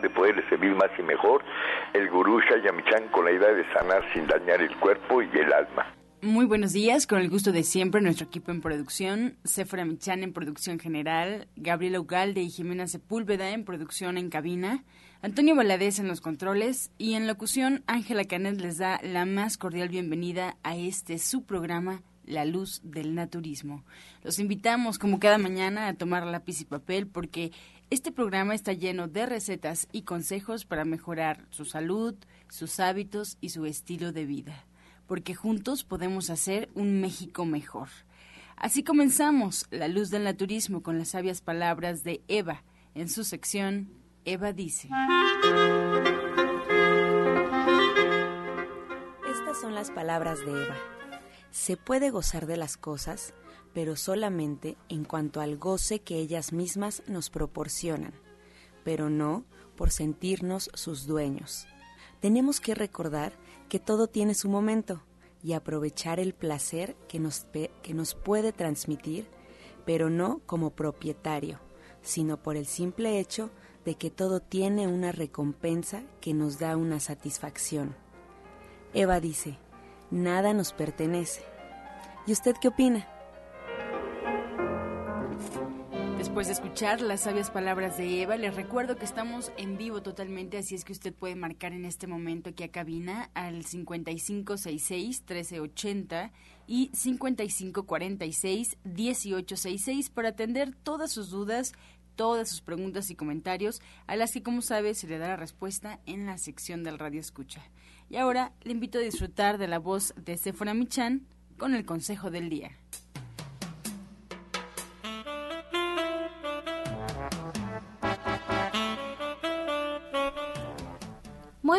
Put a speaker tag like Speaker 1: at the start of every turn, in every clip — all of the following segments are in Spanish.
Speaker 1: de poderles servir más y mejor, el gurú Shayamichan con la idea de sanar sin dañar el cuerpo y el alma.
Speaker 2: Muy buenos días, con el gusto de siempre, nuestro equipo en producción, Sephora Michan en producción general, Gabriela Ugalde y Jimena Sepúlveda en producción en cabina, Antonio Valadez en los controles y en locución, Ángela Canet les da la más cordial bienvenida a este su programa, La Luz del Naturismo. Los invitamos, como cada mañana, a tomar lápiz y papel porque este programa está lleno de recetas y consejos para mejorar su salud, sus hábitos y su estilo de vida porque juntos podemos hacer un México mejor. Así comenzamos La Luz del Naturismo con las sabias palabras de Eva en su sección Eva dice.
Speaker 3: Estas son las palabras de Eva. Se puede gozar de las cosas, pero solamente en cuanto al goce que ellas mismas nos proporcionan, pero no por sentirnos sus dueños. Tenemos que recordar que todo tiene su momento y aprovechar el placer que nos, que nos puede transmitir, pero no como propietario, sino por el simple hecho de que todo tiene una recompensa que nos da una satisfacción. Eva dice, nada nos pertenece. ¿Y usted qué opina?
Speaker 2: Después de escuchar las sabias palabras de Eva, les recuerdo que estamos en vivo totalmente, así es que usted puede marcar en este momento aquí a cabina al 5566-1380 y 5546-1866 para atender todas sus dudas, todas sus preguntas y comentarios, a las que, como sabe, se le dará respuesta en la sección del Radio Escucha. Y ahora le invito a disfrutar de la voz de Sephora Michan con el consejo del día.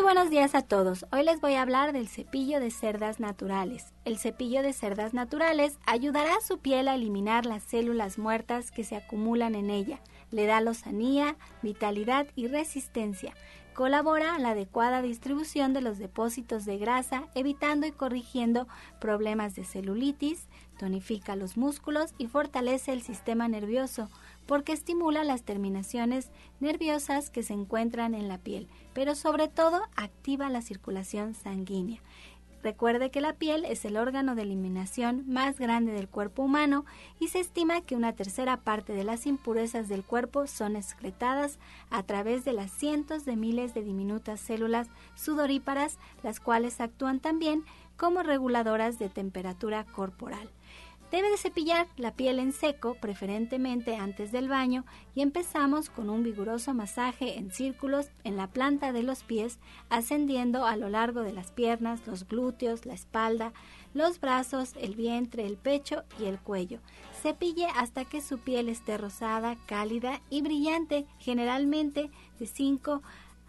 Speaker 4: Buenos días a todos. Hoy les voy a hablar del cepillo de cerdas naturales. El cepillo de cerdas naturales ayudará a su piel a eliminar las células muertas que se acumulan en ella. Le da lozanía, vitalidad y resistencia. Colabora a la adecuada distribución de los depósitos de grasa, evitando y corrigiendo problemas de celulitis, tonifica los músculos y fortalece el sistema nervioso porque estimula las terminaciones nerviosas que se encuentran en la piel, pero sobre todo activa la circulación sanguínea. Recuerde que la piel es el órgano de eliminación más grande del cuerpo humano y se estima que una tercera parte de las impurezas del cuerpo son excretadas a través de las cientos de miles de diminutas células sudoríparas, las cuales actúan también como reguladoras de temperatura corporal. Debe de cepillar la piel en seco, preferentemente antes del baño, y empezamos con un vigoroso masaje en círculos en la planta de los pies, ascendiendo a lo largo de las piernas, los glúteos, la espalda, los brazos, el vientre, el pecho y el cuello. Cepille hasta que su piel esté rosada, cálida y brillante, generalmente de 5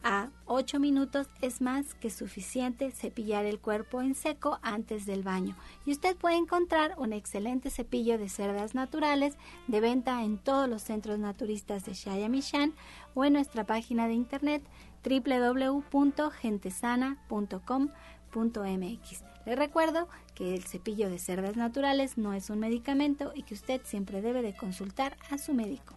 Speaker 4: a 8 minutos es más que suficiente cepillar el cuerpo en seco antes del baño y usted puede encontrar un excelente cepillo de cerdas naturales de venta en todos los centros naturistas de Shayamishan o en nuestra página de internet www.gentesana.com.mx. Le recuerdo que el cepillo de cerdas naturales no es un medicamento y que usted siempre debe de consultar a su médico.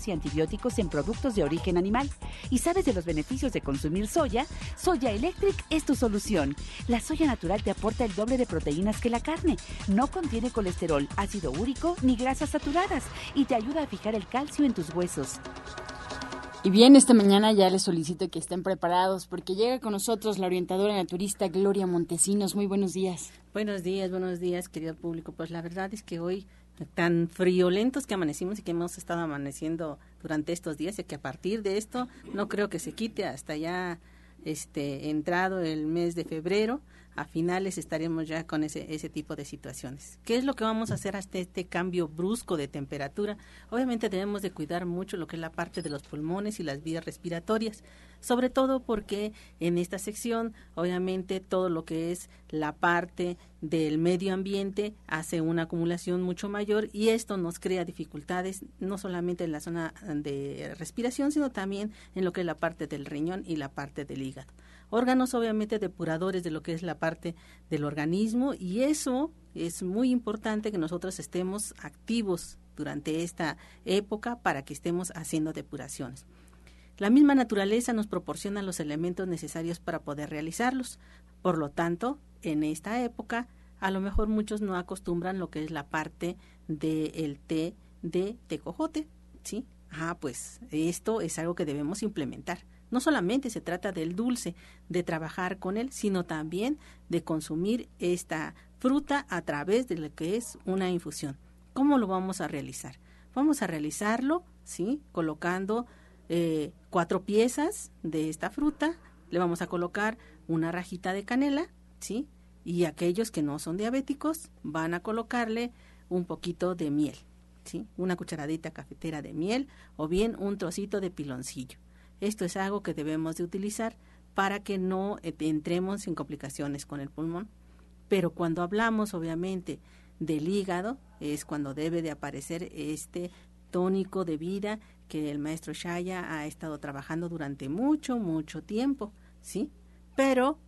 Speaker 5: y antibióticos en productos de origen animal y sabes de los beneficios de consumir soya, Soya Electric es tu solución. La soya natural te aporta el doble de proteínas que la carne, no contiene colesterol, ácido úrico ni grasas saturadas y te ayuda a fijar el calcio en tus huesos.
Speaker 2: Y bien, esta mañana ya les solicito que estén preparados porque llega con nosotros la orientadora naturista Gloria Montesinos. Muy buenos días.
Speaker 6: Buenos días, buenos días, querido público. Pues la verdad es que hoy tan friolentos que amanecimos y que hemos estado amaneciendo durante estos días y que a partir de esto no creo que se quite hasta ya este entrado el mes de febrero a finales estaremos ya con ese, ese tipo de situaciones. ¿Qué es lo que vamos a hacer hasta este cambio brusco de temperatura? Obviamente debemos de cuidar mucho lo que es la parte de los pulmones y las vías respiratorias, sobre todo porque en esta sección, obviamente todo lo que es la parte del medio ambiente hace una acumulación mucho mayor y esto nos crea dificultades no solamente en la zona de respiración, sino también en lo que es la parte del riñón y la parte del hígado órganos obviamente depuradores de lo que es la parte del organismo y eso es muy importante que nosotros estemos activos durante esta época para que estemos haciendo depuraciones. La misma naturaleza nos proporciona los elementos necesarios para poder realizarlos. Por lo tanto, en esta época, a lo mejor muchos no acostumbran lo que es la parte del té de tecojote, ¿sí? Ah, pues esto es algo que debemos implementar. No solamente se trata del dulce, de trabajar con él, sino también de consumir esta fruta a través de lo que es una infusión. ¿Cómo lo vamos a realizar? Vamos a realizarlo, ¿sí? Colocando eh, cuatro piezas de esta fruta, le vamos a colocar una rajita de canela, ¿sí? Y aquellos que no son diabéticos van a colocarle un poquito de miel, ¿sí? Una cucharadita cafetera de miel o bien un trocito de piloncillo. Esto es algo que debemos de utilizar para que no eh, entremos en complicaciones con el pulmón. Pero cuando hablamos, obviamente, del hígado, es cuando debe de aparecer este tónico de vida que el maestro Shaya ha estado trabajando durante mucho, mucho tiempo, ¿sí? Pero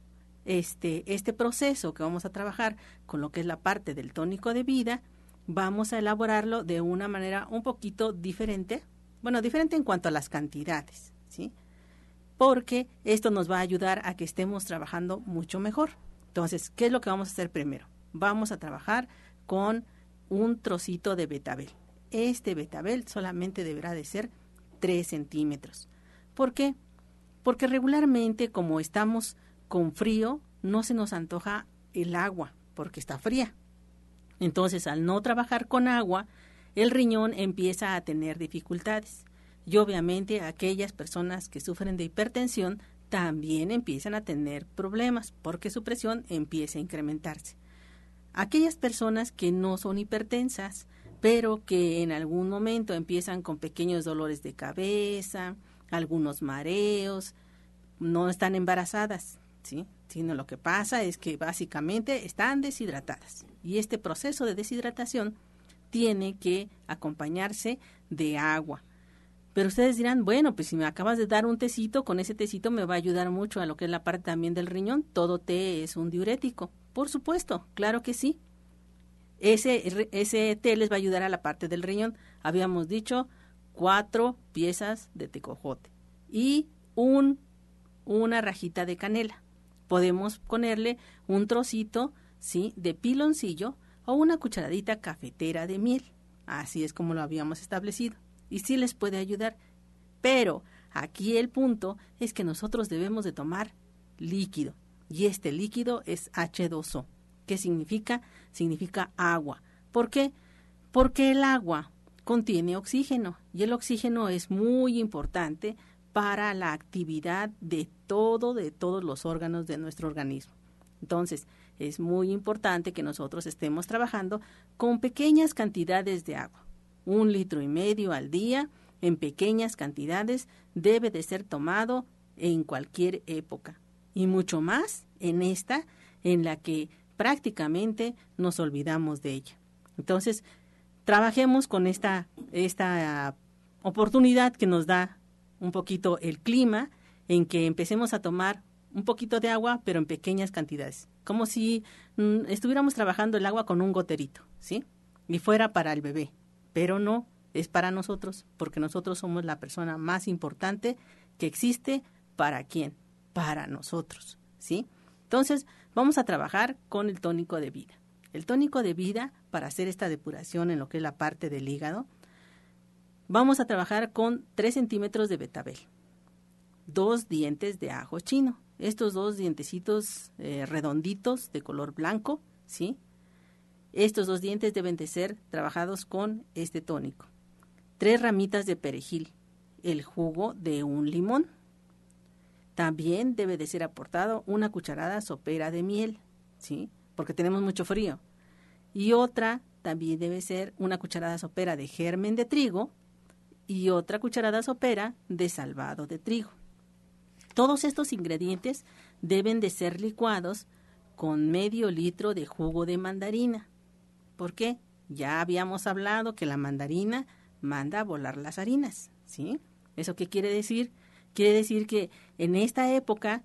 Speaker 6: este, este proceso que vamos a trabajar con lo que es la parte del tónico de vida, vamos a elaborarlo de una manera un poquito diferente, bueno, diferente en cuanto a las cantidades, ¿sí? Porque esto nos va a ayudar a que estemos trabajando mucho mejor. Entonces, ¿qué es lo que vamos a hacer primero? Vamos a trabajar con un trocito de betabel. Este betabel solamente deberá de ser 3 centímetros. ¿Por qué? Porque regularmente como estamos con frío, no se nos antoja el agua porque está fría. Entonces, al no trabajar con agua, el riñón empieza a tener dificultades y obviamente aquellas personas que sufren de hipertensión también empiezan a tener problemas porque su presión empieza a incrementarse. Aquellas personas que no son hipertensas, pero que en algún momento empiezan con pequeños dolores de cabeza, algunos mareos, no están embarazadas, ¿sí? Sino lo que pasa es que básicamente están deshidratadas. Y este proceso de deshidratación tiene que acompañarse de agua. Pero ustedes dirán, bueno, pues si me acabas de dar un tecito, con ese tecito me va a ayudar mucho a lo que es la parte también del riñón. Todo té es un diurético. Por supuesto, claro que sí. Ese, ese té les va a ayudar a la parte del riñón. Habíamos dicho cuatro piezas de tecojote y un, una rajita de canela. Podemos ponerle un trocito, ¿sí?, de piloncillo o una cucharadita cafetera de miel. Así es como lo habíamos establecido y sí les puede ayudar. Pero aquí el punto es que nosotros debemos de tomar líquido y este líquido es H2O. ¿Qué significa? Significa agua. ¿Por qué? Porque el agua contiene oxígeno y el oxígeno es muy importante para la actividad de todo, de todos los órganos de nuestro organismo. Entonces, es muy importante que nosotros estemos trabajando con pequeñas cantidades de agua un litro y medio al día en pequeñas cantidades debe de ser tomado en cualquier época y mucho más en esta en la que prácticamente nos olvidamos de ella. Entonces, trabajemos con esta, esta oportunidad que nos da un poquito el clima en que empecemos a tomar un poquito de agua, pero en pequeñas cantidades, como si mm, estuviéramos trabajando el agua con un goterito, ¿sí? Y fuera para el bebé pero no es para nosotros, porque nosotros somos la persona más importante que existe para quién, para nosotros, ¿sí? Entonces, vamos a trabajar con el tónico de vida. El tónico de vida, para hacer esta depuración en lo que es la parte del hígado, vamos a trabajar con 3 centímetros de betabel, dos dientes de ajo chino, estos dos dientecitos eh, redonditos de color blanco, ¿sí? Estos dos dientes deben de ser trabajados con este tónico. Tres ramitas de perejil, el jugo de un limón. También debe de ser aportado una cucharada sopera de miel ¿sí? Porque tenemos mucho frío. Y otra también debe ser una cucharada sopera de germen de trigo y otra cucharada sopera de salvado de trigo. Todos estos ingredientes deben de ser licuados con medio litro de jugo de mandarina. ¿Por qué? Ya habíamos hablado que la mandarina manda a volar las harinas, ¿sí? ¿Eso qué quiere decir? Quiere decir que en esta época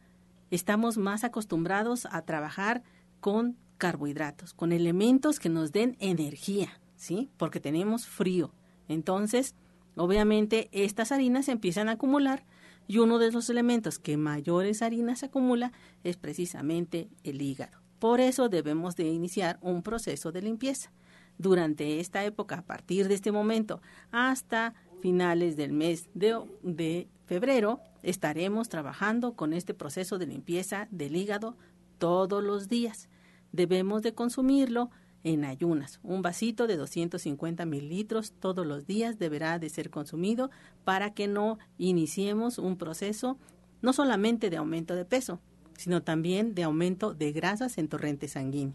Speaker 6: estamos más acostumbrados a trabajar con carbohidratos, con elementos que nos den energía, ¿sí? Porque tenemos frío. Entonces, obviamente, estas harinas empiezan a acumular y uno de los elementos que mayores harinas acumula es precisamente el hígado. Por eso debemos de iniciar un proceso de limpieza. Durante esta época, a partir de este momento hasta finales del mes de, febrero, estaremos trabajando con este proceso de limpieza del hígado todos los días. Debemos de consumirlo en ayunas. Un vasito de 250 mililitros todos los días deberá de ser consumido para que no iniciemos un proceso no solamente de aumento de peso, sino también de aumento de grasas en torrente sanguíneo.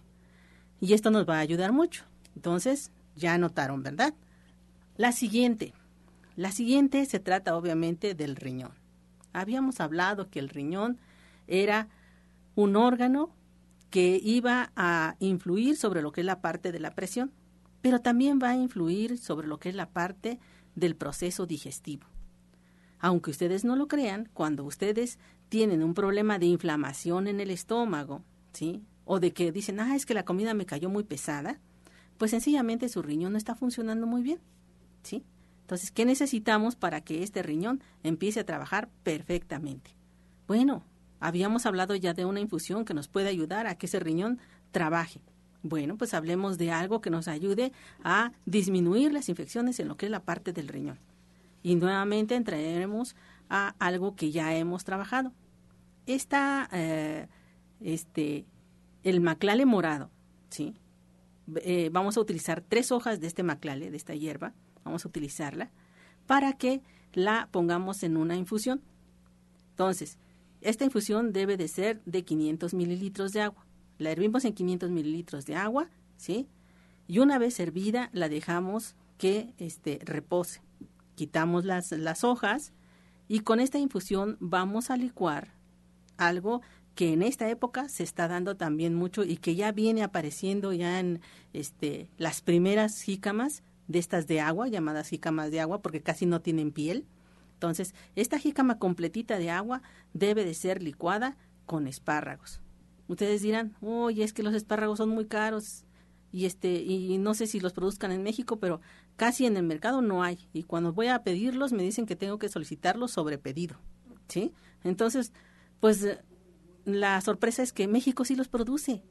Speaker 6: Y esto nos va a ayudar mucho. Entonces, ya notaron, ¿verdad? La siguiente. La siguiente se trata obviamente del riñón. Habíamos hablado que el riñón era un órgano que iba a influir sobre lo que es la parte de la presión, pero también va a influir sobre lo que es la parte del proceso digestivo. Aunque ustedes no lo crean, cuando ustedes tienen un problema de inflamación en el estómago, ¿sí? O de que dicen, ah, es que la comida me cayó muy pesada, pues sencillamente su riñón no está funcionando muy bien, ¿sí? Entonces, ¿qué necesitamos para que este riñón empiece a trabajar perfectamente? Bueno, Habíamos hablado ya de una infusión que nos puede ayudar a que ese riñón trabaje. Bueno, pues hablemos de algo que nos ayude a disminuir las infecciones en lo que es la parte del riñón. Y nuevamente entraremos a algo que ya hemos trabajado. Esta, eh, este, el maclale morado, ¿sí? Eh, vamos a utilizar tres hojas de este maclale, de esta hierba, vamos a utilizarla para que la pongamos en una infusión. Entonces, esta infusión debe de ser de 500 mililitros de agua. La hervimos en 500 mililitros de agua, ¿sí? Y una vez hervida la dejamos que este, repose. Quitamos las, las hojas y con esta infusión vamos a licuar algo que en esta época se está dando también mucho y que ya viene apareciendo ya en este, las primeras jícamas de estas de agua, llamadas jícamas de agua, porque casi no tienen piel. Entonces, esta jícama completita de agua debe de ser licuada con espárragos. Ustedes dirán, oye, es que los espárragos son muy caros y este y no sé si los produzcan en México, pero casi en el mercado no hay y cuando voy a pedirlos me dicen que tengo que solicitarlos sobre pedido, ¿sí? Entonces, pues la sorpresa es que México sí los produce,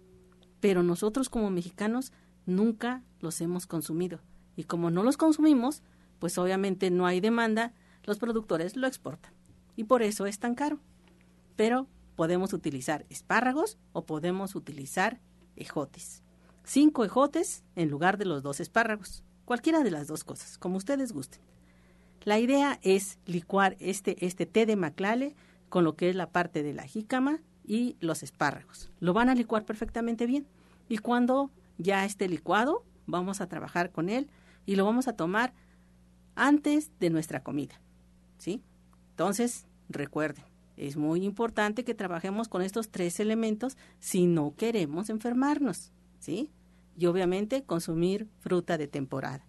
Speaker 6: pero nosotros como mexicanos nunca los hemos consumido y como no los consumimos, pues obviamente no hay demanda los productores lo exportan y por eso es tan caro. Pero podemos utilizar espárragos o podemos utilizar ejotes. Cinco ejotes en lugar de los dos espárragos. Cualquiera de las dos cosas, como ustedes gusten. La idea es licuar este, este té de maclale con lo que es la parte de la jícama y los espárragos. Lo van a licuar perfectamente bien. Y cuando ya esté licuado, vamos a trabajar con él y lo vamos a tomar antes de nuestra comida. ¿sí? Entonces, recuerden, es muy importante que trabajemos con estos tres elementos si no queremos enfermarnos, ¿sí? Y obviamente consumir fruta de temporada.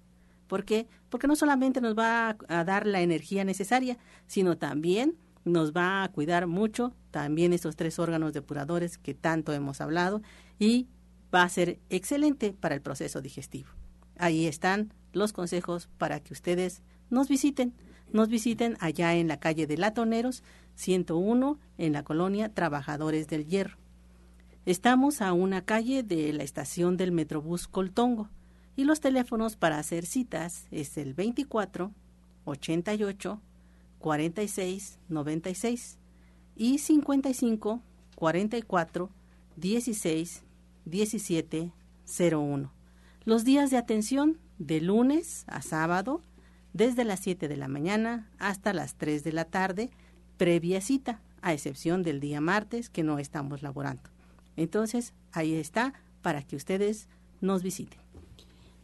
Speaker 6: ¿Por qué? Porque no solamente nos va a, dar la energía necesaria, sino también nos va a cuidar mucho también estos tres órganos depuradores que tanto hemos hablado y va a ser excelente para el proceso digestivo. Ahí están los consejos para que ustedes nos visiten nos visiten allá en la calle de Latoneros 101 en la colonia Trabajadores del Hierro. Estamos a una calle de la estación del Metrobús Coltongo y los teléfonos para hacer citas es el 24 88 46 96 y 55 44 16 17 01. Los días de atención de lunes a sábado desde las 7 de la mañana hasta las 3 de la tarde, previa cita, a excepción del día martes que no estamos laborando. Entonces, ahí está para que ustedes nos visiten.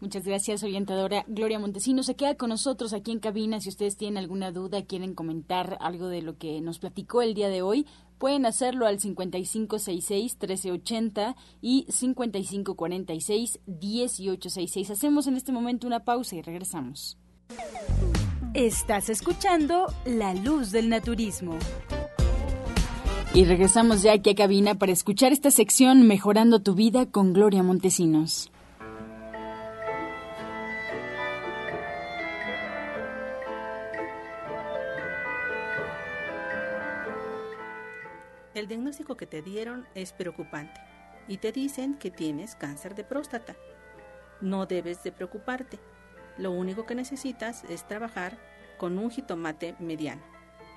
Speaker 2: Muchas gracias, orientadora Gloria Montesino. Se queda con nosotros aquí en cabina. Si ustedes tienen alguna duda, quieren comentar algo de lo que nos platicó el día de hoy, pueden hacerlo al 5566-1380 y 5546-1866. Hacemos en este momento una pausa y regresamos.
Speaker 7: Estás escuchando La Luz del Naturismo.
Speaker 2: Y regresamos ya aquí a cabina para escuchar esta sección Mejorando tu vida con Gloria Montesinos.
Speaker 6: El diagnóstico que te dieron es preocupante y te dicen que tienes cáncer de próstata. No debes de preocuparte. Lo único que necesitas es trabajar con un jitomate mediano,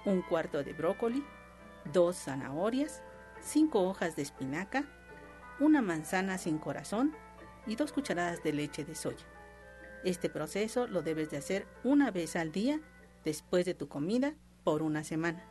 Speaker 6: un cuarto de brócoli, dos zanahorias, cinco hojas de espinaca, una manzana sin corazón y dos cucharadas de leche de soya. Este proceso lo debes de hacer una vez al día después de tu comida por una semana.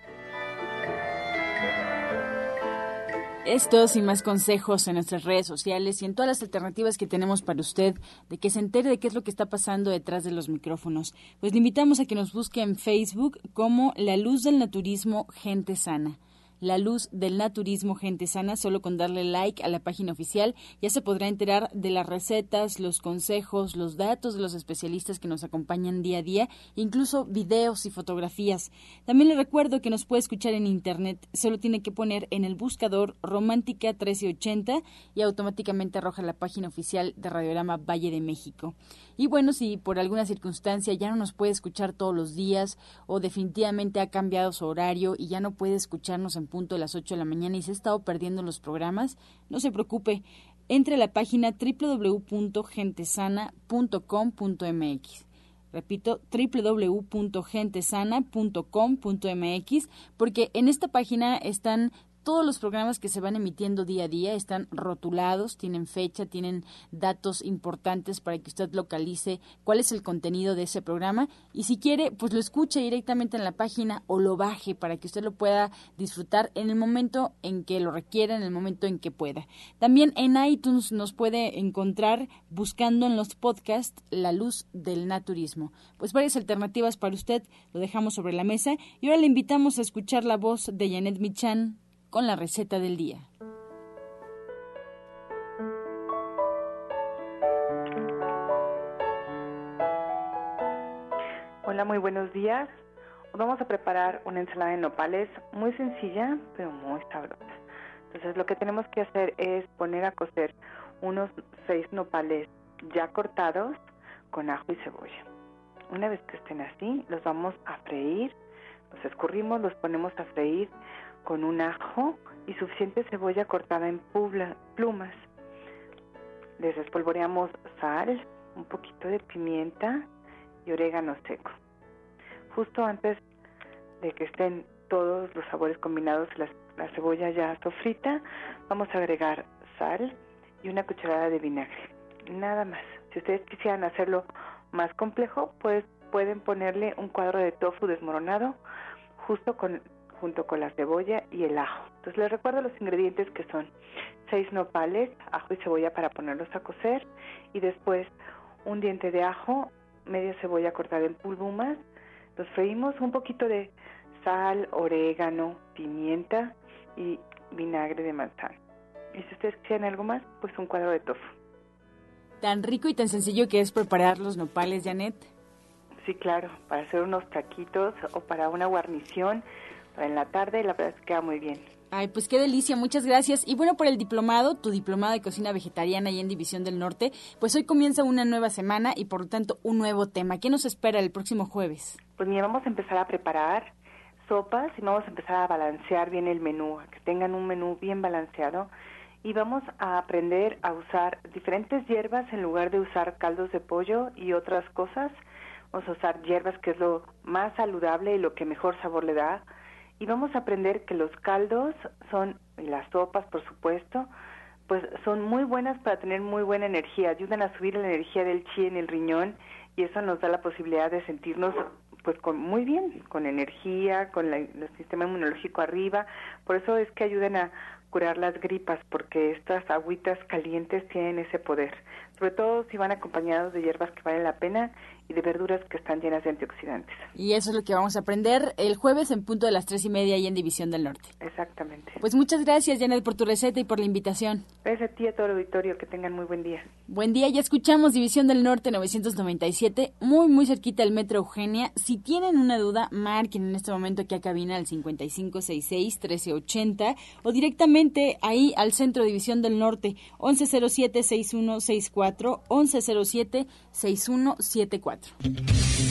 Speaker 2: Estos y más consejos en nuestras redes sociales y en todas las alternativas que tenemos para usted, de que se entere de qué es lo que está pasando detrás de los micrófonos. Pues le invitamos a que nos busque en Facebook como La Luz del Naturismo Gente Sana la luz del naturismo gente sana, solo con darle like a la página oficial ya se podrá enterar de las recetas, los consejos, los datos de los especialistas que nos acompañan día a día, incluso videos y fotografías. También le recuerdo que nos puede escuchar en internet, solo tiene que poner en el buscador Romántica 1380 y automáticamente arroja la página oficial de Radiograma Valle de México. Y bueno, si por alguna circunstancia ya no nos puede escuchar todos los días o definitivamente ha cambiado su horario y ya no puede escucharnos en punto de las 8 de la mañana y se ha estado perdiendo los programas, no se preocupe. Entre a la página www.gentesana.com.mx. Repito, www.gentesana.com.mx, porque en esta página están todos los programas que se van emitiendo día a día están rotulados, tienen fecha, tienen datos importantes para que usted localice cuál es el contenido de ese programa y si quiere, pues lo escuche directamente en la página o lo baje para que usted lo pueda disfrutar en el momento en que lo requiera, en el momento en que pueda. También en iTunes nos puede encontrar buscando en los podcasts La Luz del Naturismo. Pues varias alternativas para usted, lo dejamos sobre la mesa y ahora le invitamos a escuchar la voz de Janet Michan con la receta del día.
Speaker 8: Hola, muy buenos días. Hoy vamos a preparar una ensalada de nopales muy sencilla, pero muy sabrosa. Entonces lo que tenemos que hacer es poner a cocer unos seis nopales ya cortados con ajo y cebolla. Una vez que estén así, los vamos a freír, los escurrimos, los ponemos a freír con un ajo y suficiente cebolla cortada en plumas. Les espolvoreamos sal, un poquito de pimienta y orégano seco. Justo antes de que estén todos los sabores combinados, la, la cebolla ya sofrita, vamos a agregar sal y una cucharada de vinagre. Nada más. Si ustedes quisieran hacerlo más complejo, pues pueden ponerle un cuadro de tofu desmoronado justo con junto con la cebolla y el ajo. Entonces les recuerdo los ingredientes que son seis nopales, ajo y cebolla para ponerlos a cocer y después un diente de ajo, media cebolla cortada en pulbumas, los freímos, un poquito de sal, orégano, pimienta y vinagre de manzana. Y si ustedes quieren algo más, pues un cuadro de tofu.
Speaker 2: Tan rico y tan sencillo que es preparar los nopales, Janet.
Speaker 8: Sí, claro, para hacer unos taquitos o para una guarnición en la tarde la verdad es que queda muy bien.
Speaker 2: Ay, pues qué delicia, muchas gracias. Y bueno, por el diplomado, tu diplomado de cocina vegetariana y en División del Norte, pues hoy comienza una nueva semana y por lo tanto un nuevo tema. ¿Qué nos espera el próximo jueves?
Speaker 8: Pues mira, vamos a empezar a preparar sopas y vamos a empezar a balancear bien el menú, a que tengan un menú bien balanceado y vamos a aprender a usar diferentes hierbas en lugar de usar caldos de pollo y otras cosas. Vamos a usar hierbas que es lo más saludable y lo que mejor sabor le da y vamos a aprender que los caldos son, y las sopas por supuesto, pues son muy buenas para tener muy buena energía, ayudan a subir la energía del chi en el riñón y eso nos da la posibilidad de sentirnos pues con muy bien, con energía, con el sistema inmunológico arriba, por eso es que ayudan a curar las gripas porque estas agüitas calientes tienen ese poder, sobre todo si van acompañados de hierbas que valen la pena y de verduras que están llenas de antioxidantes.
Speaker 2: Y eso es lo que vamos a aprender el jueves en punto de las tres y media ahí en División del Norte.
Speaker 8: Exactamente.
Speaker 2: Pues muchas gracias, Janet, por tu receta y por la invitación.
Speaker 8: Gracias a ti y a todo el auditorio. Que tengan muy buen día.
Speaker 2: Buen día. Ya escuchamos División del Norte 997, muy, muy cerquita del Metro Eugenia. Si tienen una duda, marquen en este momento aquí a cabina al 5566-1380 o directamente ahí al Centro División del Norte 1107-6164, 1107-6174.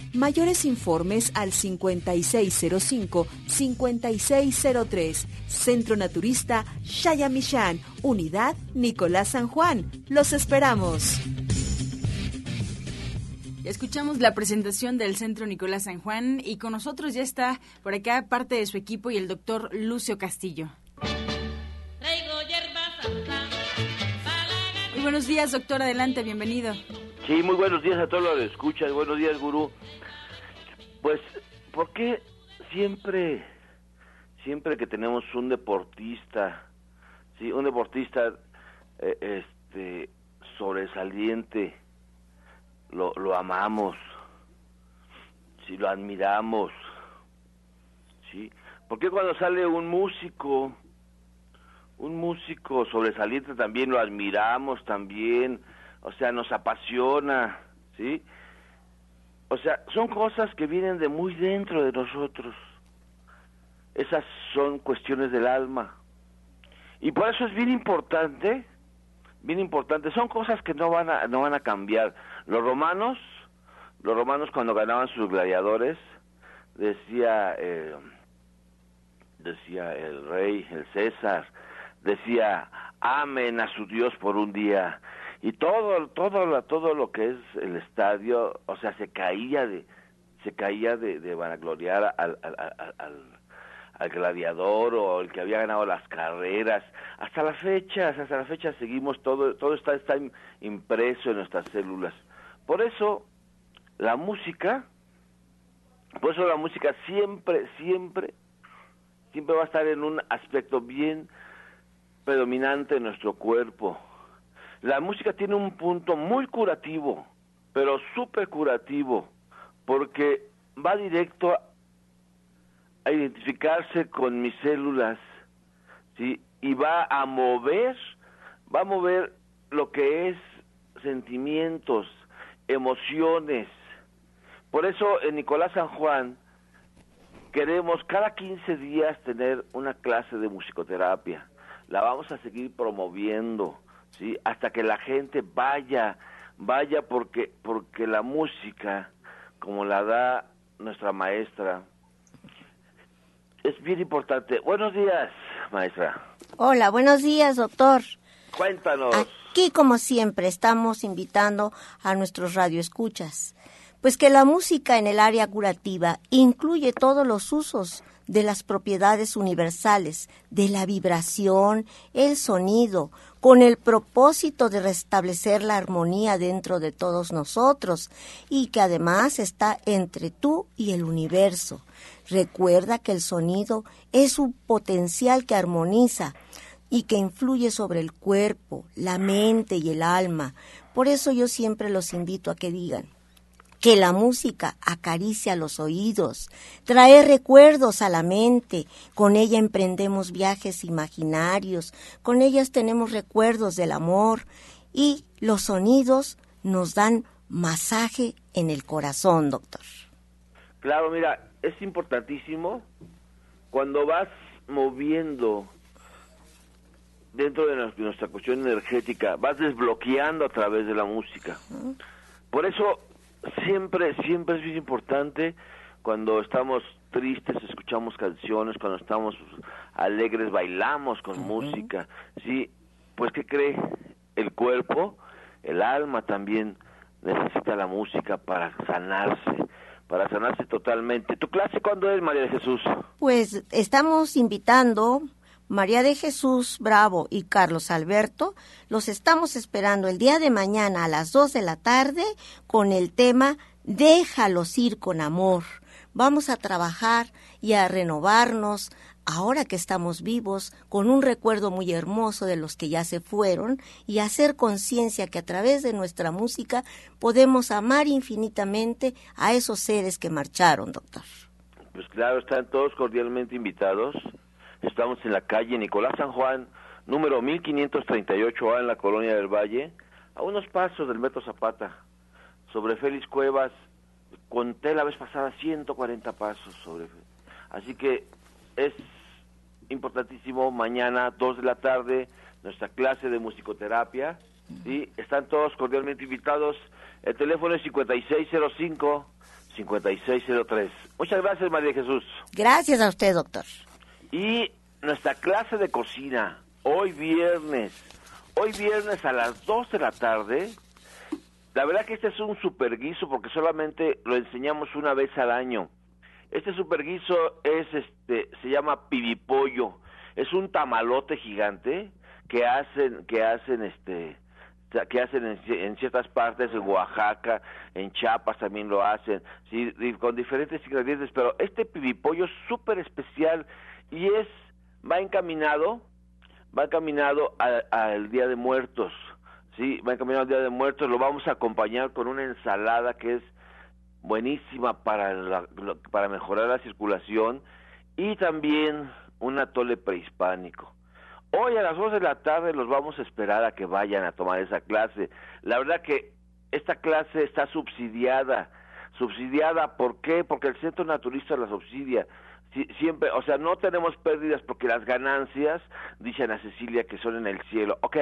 Speaker 9: Mayores informes al 5605-5603. Centro Naturista Shayamishan, Unidad Nicolás San Juan. Los esperamos.
Speaker 2: Escuchamos la presentación del Centro Nicolás San Juan y con nosotros ya está por acá parte de su equipo y el doctor Lucio Castillo. Muy buenos días, doctor. Adelante, bienvenido.
Speaker 10: Sí, muy buenos días a todos los que escuchan. Buenos días, gurú. Pues, ¿por qué siempre, siempre que tenemos un deportista, sí, un deportista eh, este, sobresaliente, lo, lo amamos, si lo admiramos, sí? ¿Por qué cuando sale un músico, un músico sobresaliente también lo admiramos también, o sea, nos apasiona, ¿sí? O sea, son cosas que vienen de muy dentro de nosotros. Esas son cuestiones del alma. Y por eso es bien importante, bien importante, son cosas que no van a no van a cambiar. Los romanos, los romanos cuando ganaban sus gladiadores, decía eh, decía el rey, el César, decía, amen a su Dios por un día. Y todo, todo, todo lo que es el estadio, o sea, se caía de, se caía de, vanagloriar al, al, al, al, gladiador o el que había ganado las carreras. Hasta la fecha, hasta la fecha seguimos todo, todo está, está impreso en nuestras células. Por eso, la música, por eso la música siempre, siempre, siempre va a estar en un aspecto bien predominante en nuestro cuerpo. La música tiene un punto muy curativo, pero súper curativo, porque va directo a identificarse con mis células, ¿sí? Y va a mover, va a mover lo que es sentimientos, emociones. Por eso en Nicolás San Juan queremos cada 15 días tener una clase de musicoterapia. La vamos a seguir promoviendo, ¿sí? Hasta que la gente vaya, vaya porque porque la música como la da nuestra maestra es bien importante. Buenos días, maestra.
Speaker 11: Hola, buenos días, doctor.
Speaker 10: Cuéntanos.
Speaker 11: Aquí, como siempre, estamos invitando a nuestros radioescuchas, pues que la música en el área curativa incluye todos los usos de las propiedades universales, de la vibración, el sonido, con el propósito de restablecer la armonía dentro de todos nosotros y que además está entre tú y el universo. Recuerda que el sonido es un potencial que armoniza y que influye sobre el cuerpo, la mente y el alma. Por eso yo siempre los invito a que digan, que la música acaricia los oídos, trae recuerdos a la mente, con ella emprendemos viajes imaginarios, con ellas tenemos recuerdos del amor y los sonidos nos dan masaje en el corazón, doctor.
Speaker 10: Claro, mira, es importantísimo cuando vas moviendo dentro de nuestra cuestión energética, vas desbloqueando a través de la música. Por eso siempre, siempre es muy importante cuando estamos tristes escuchamos canciones, cuando estamos alegres bailamos con música, sí, pues ¿qué cree? El cuerpo, el alma también necesita la música para sanarse, para sanarse totalmente. ¿Tu clase cuándo es, María de Jesús?
Speaker 11: Pues estamos invitando María de Jesús Bravo y Carlos Alberto, los estamos esperando el día de mañana a las 2 de la tarde con el tema Déjalos ir con amor. Vamos a trabajar y a renovarnos ahora que estamos vivos con un recuerdo muy hermoso de los que ya se fueron y hacer conciencia que a través de nuestra música podemos amar infinitamente a esos seres que marcharon, doctor.
Speaker 10: Pues claro, están todos cordialmente invitados Estamos en la calle Nicolás San Juan, número 1538A en la Colonia del Valle, a unos pasos del Metro Zapata, sobre Félix Cuevas. Conté la vez pasada 140 pasos sobre. Así que es importantísimo mañana, 2 de la tarde, nuestra clase de musicoterapia. y Están todos cordialmente invitados. El teléfono es 5605 5603. Muchas gracias, María Jesús.
Speaker 11: Gracias a usted, doctor.
Speaker 10: Y nuestra clase de cocina, hoy viernes, hoy viernes a las 2 de la tarde, la verdad que este es un super guiso porque solamente lo enseñamos una vez al año. Este super guiso es este se llama pibipollo. Es un tamalote gigante que hacen que hacen este que hacen en, ciertas partes, en Oaxaca, en Chiapas también lo hacen, sí, con diferentes ingredientes, pero este pibipollo es súper especial y es va encaminado va encaminado al Día de Muertos, sí, va encaminado al Día de Muertos, lo vamos a acompañar con una ensalada que es buenísima para para mejorar la circulación y también un atole prehispánico. Hoy a las dos de la tarde los vamos a esperar a que vayan a tomar esa clase. La verdad que esta clase está subsidiada. Subsidiada, ¿por qué? Porque el Centro Naturista la subsidia siempre, o sea, no tenemos pérdidas porque las ganancias, dicen a Cecilia, que son en el cielo. Ok,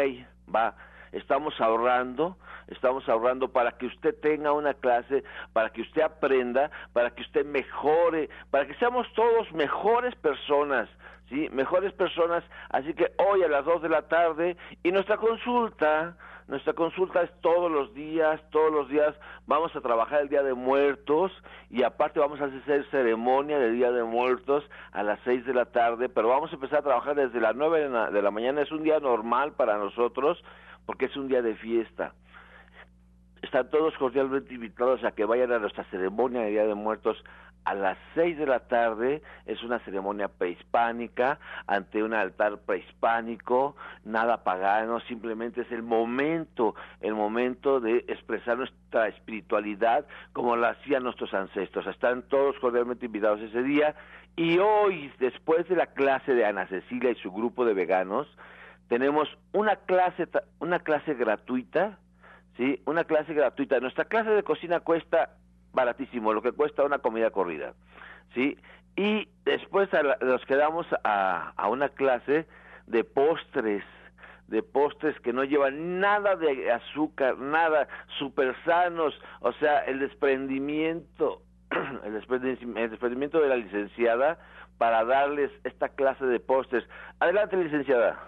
Speaker 10: va, estamos ahorrando, estamos ahorrando para que usted tenga una clase, para que usted aprenda, para que usted mejore, para que seamos todos mejores personas, ¿sí? Mejores personas. Así que hoy a las dos de la tarde y nuestra consulta nuestra consulta es todos los días, todos los días vamos a trabajar el Día de Muertos y aparte vamos a hacer ceremonia de Día de Muertos a las seis de la tarde, pero vamos a empezar a trabajar desde las nueve de la mañana. Es un día normal para nosotros porque es un día de fiesta. Están todos cordialmente invitados a que vayan a nuestra ceremonia de Día de Muertos a las seis de la tarde es una ceremonia prehispánica ante un altar prehispánico, nada pagano, simplemente es el momento, el momento de expresar nuestra espiritualidad como lo hacían nuestros ancestros. Están todos cordialmente invitados ese día y hoy, después de la clase de Ana Cecilia y su grupo de veganos, tenemos una clase, una clase gratuita, ¿sí? Una clase gratuita. Nuestra clase de cocina cuesta baratísimo, lo que cuesta una comida corrida, ¿sí? Y después nos quedamos a, una clase de postres, de postres que no llevan nada de azúcar, nada, súper sanos, o sea, el desprendimiento, el desprendimiento de la licenciada para darles esta clase de postres. Adelante, licenciada.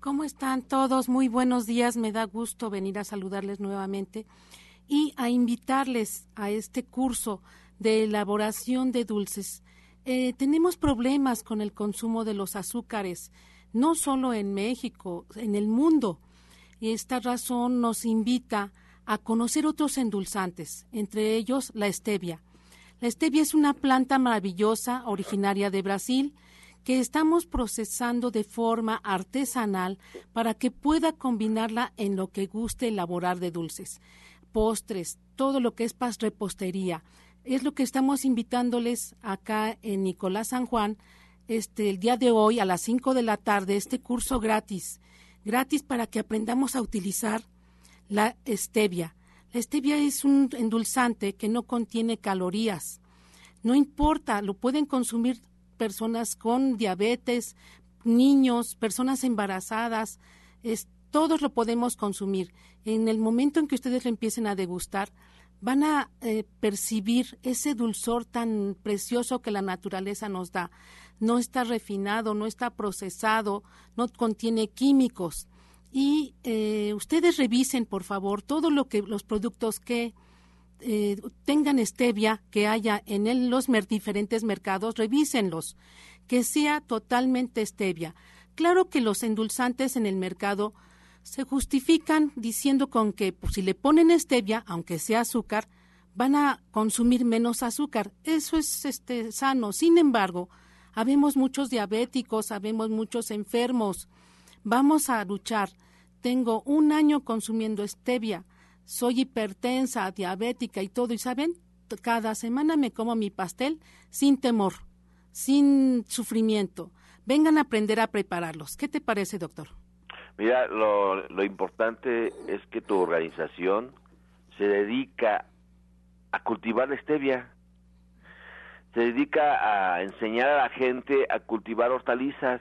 Speaker 12: ¿Cómo están todos? Muy buenos días, me da gusto venir a saludarles nuevamente y a invitarles a este curso de elaboración de dulces. Eh, tenemos problemas con el consumo de los azúcares, no solo en México, en el mundo. Y esta razón nos invita a conocer otros endulzantes, entre ellos la stevia. La stevia es una planta maravillosa originaria de Brasil que estamos procesando de forma artesanal para que pueda combinarla en lo que guste elaborar de dulces, postres, todo lo que es repostería. Es lo que estamos invitándoles acá en Nicolás San Juan este el día de hoy a las 5 de la tarde este curso gratis, gratis para que aprendamos a utilizar la stevia. La stevia es un endulzante que no contiene calorías. No importa, lo pueden consumir personas con diabetes, niños, personas embarazadas, es, todos lo podemos consumir. En el momento en que ustedes lo empiecen a degustar, van a eh, percibir ese dulzor tan precioso que la naturaleza nos da. No está refinado, no está procesado, no contiene químicos. Y eh, ustedes revisen, por favor, todo lo que los productos que eh, tengan stevia que haya en los diferentes mercados, revísenlos, que sea totalmente stevia. Claro que los endulzantes en el mercado se justifican diciendo con que pues, si le ponen stevia, aunque sea azúcar, van a consumir menos azúcar. Eso es este, sano. Sin embargo, habemos muchos diabéticos, habemos muchos enfermos. Vamos a luchar. Tengo un año consumiendo stevia soy hipertensa, diabética y todo, y saben, cada semana me como mi pastel sin temor, sin sufrimiento. Vengan a aprender a prepararlos. ¿Qué te parece, doctor?
Speaker 10: Mira, lo, lo importante es que tu organización se dedica a cultivar la stevia, se dedica a enseñar a la gente a cultivar hortalizas,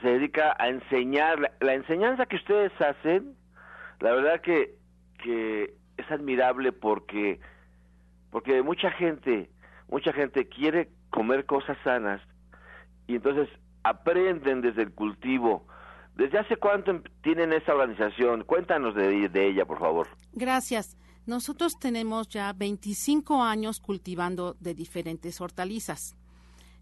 Speaker 10: se dedica a enseñar, la enseñanza que ustedes hacen, la verdad que que es admirable porque porque mucha gente mucha gente quiere comer cosas sanas y entonces aprenden desde el cultivo. ¿Desde hace cuánto em, tienen esa organización? Cuéntanos de, de ella, por favor.
Speaker 12: Gracias. Nosotros tenemos ya 25 años cultivando de diferentes hortalizas.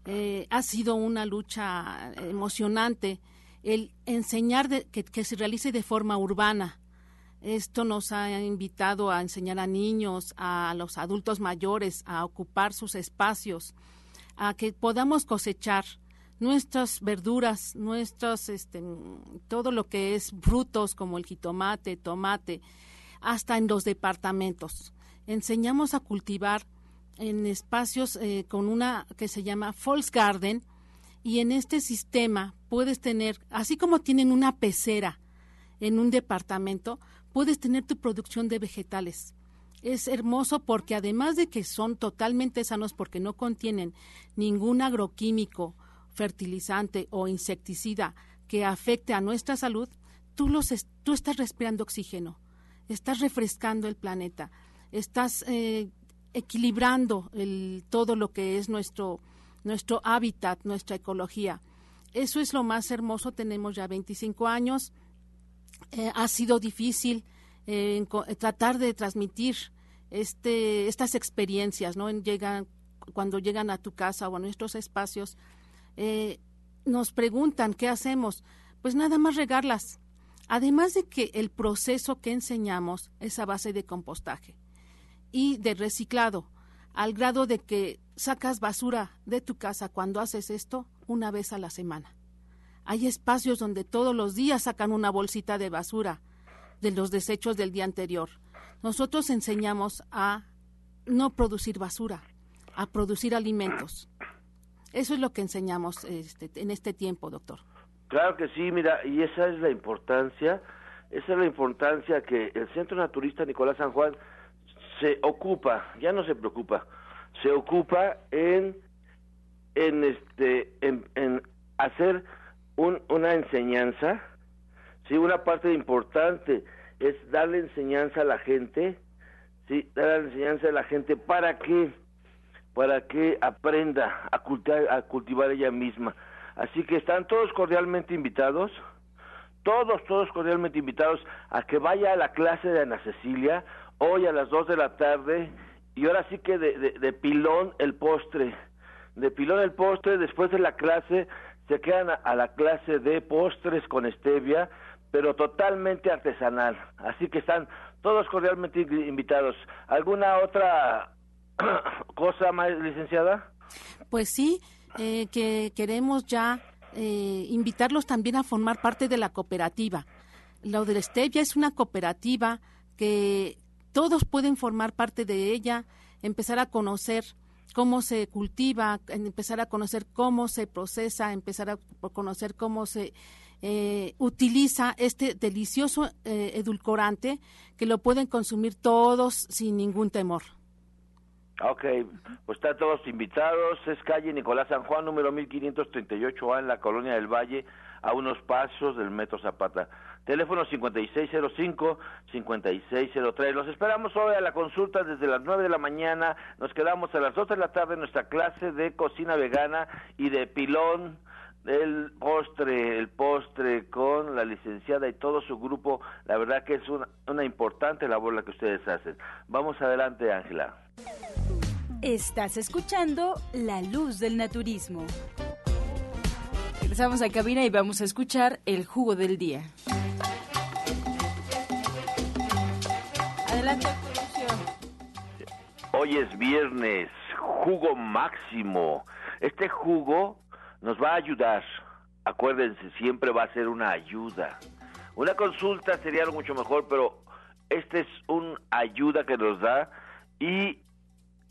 Speaker 12: Eh, ha sido una lucha emocionante el enseñar que, que, se realice de forma urbana, esto nos ha invitado a enseñar a niños, a los adultos mayores, a ocupar sus espacios, a que podamos cosechar nuestras verduras, nuestros, este, todo lo que es frutos como el jitomate, tomate, hasta en los departamentos. Enseñamos a cultivar en espacios eh, con una que se llama False Garden y en este sistema puedes tener, así como tienen una pecera en un departamento, puedes tener tu producción de vegetales. Es hermoso porque además de que son totalmente sanos porque no contienen ningún agroquímico, fertilizante o insecticida que afecte a nuestra salud, tú, los tú estás respirando oxígeno, estás refrescando el planeta, estás eh, equilibrando el, todo lo que es nuestro, nuestro hábitat, nuestra ecología. Eso es lo más hermoso, tenemos ya 25 años, eh, ha sido difícil eh, tratar de transmitir este, estas experiencias, ¿no? Llegan, cuando llegan a tu casa o a nuestros espacios, nos preguntan qué hacemos. Pues nada más regarlas. Además de que el proceso que enseñamos es a base de compostaje y de reciclado, al grado de que sacas basura de tu casa cuando haces esto una vez a la semana. Hay espacios donde todos los días sacan una bolsita de basura de los desechos del día anterior. Nosotros enseñamos a no producir basura, a producir alimentos. Eso es lo que enseñamos este, en este tiempo, doctor.
Speaker 10: Claro que sí, mira, y esa es la importancia, esa es la importancia que el Centro Naturista Nicolás San Juan se ocupa, ya no se preocupa, se ocupa en en este en hacer una enseñanza, sí, una parte importante es darle enseñanza a la gente, sí, darle enseñanza a la gente para que para que aprenda a cultivar, a cultivar ella misma. Así que están todos cordialmente invitados, todos, todos cordialmente invitados a que vaya a la clase de Ana Cecilia hoy a las dos de la tarde y ahora sí que de, de pilón el postre, de pilón el postre, después de la clase se quedan a, la clase de postres con stevia, pero totalmente artesanal. Así que están todos cordialmente invitados. ¿Alguna otra cosa más, licenciada?
Speaker 12: Pues sí, eh, que queremos ya eh, invitarlos también a formar parte de la cooperativa. Lo del Stevia es una cooperativa que todos pueden formar parte de ella, empezar a conocer cómo se cultiva, empezar a conocer cómo se procesa, empezar a conocer cómo se eh, utiliza este delicioso eh, edulcorante que lo pueden consumir todos sin ningún temor.
Speaker 10: Ok, pues están todos invitados. Es calle Nicolás San Juan, número 1538A en la Colonia del Valle, a unos pasos del Metro Zapata. Teléfono 5605-5603. Los esperamos hoy a la consulta desde las 9 de la mañana. Nos quedamos a las 2 de la tarde en nuestra clase de cocina vegana y de pilón el postre, el postre con la licenciada y todo su grupo. La verdad que es una, una importante labor la que ustedes hacen. Vamos adelante, Ángela.
Speaker 7: Estás escuchando La Luz del Naturismo.
Speaker 2: Regresamos a cabina y vamos a escuchar el jugo del día. Adelante,
Speaker 10: Hoy es viernes, jugo máximo. Este jugo nos va a ayudar. Acuérdense, siempre va a ser una ayuda. Una consulta sería algo mucho mejor, pero este es una ayuda que nos da y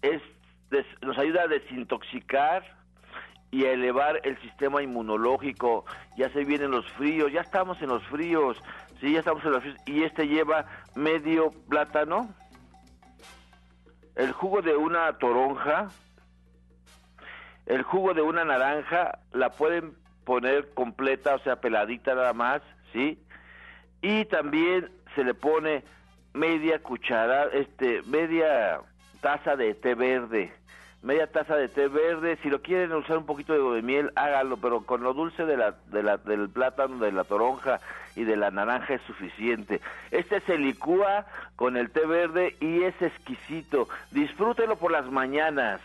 Speaker 10: es nos ayuda a desintoxicar y a elevar el sistema inmunológico. Ya se vienen los fríos, ya estamos en los fríos, sí, ya estamos en los fríos. Y este lleva medio plátano, el jugo de una toronja, el jugo de una naranja, la pueden poner completa, o sea, peladita nada más, ¿sí? Y también se le pone media cucharada, este, media taza de té verde, media taza de té verde, si lo quieren usar un poquito de, miel, hágalo, pero con lo dulce de la, de la, del plátano, de la toronja y de la naranja es suficiente. Este se licúa con el té verde y es exquisito. Disfrútelo por las mañanas.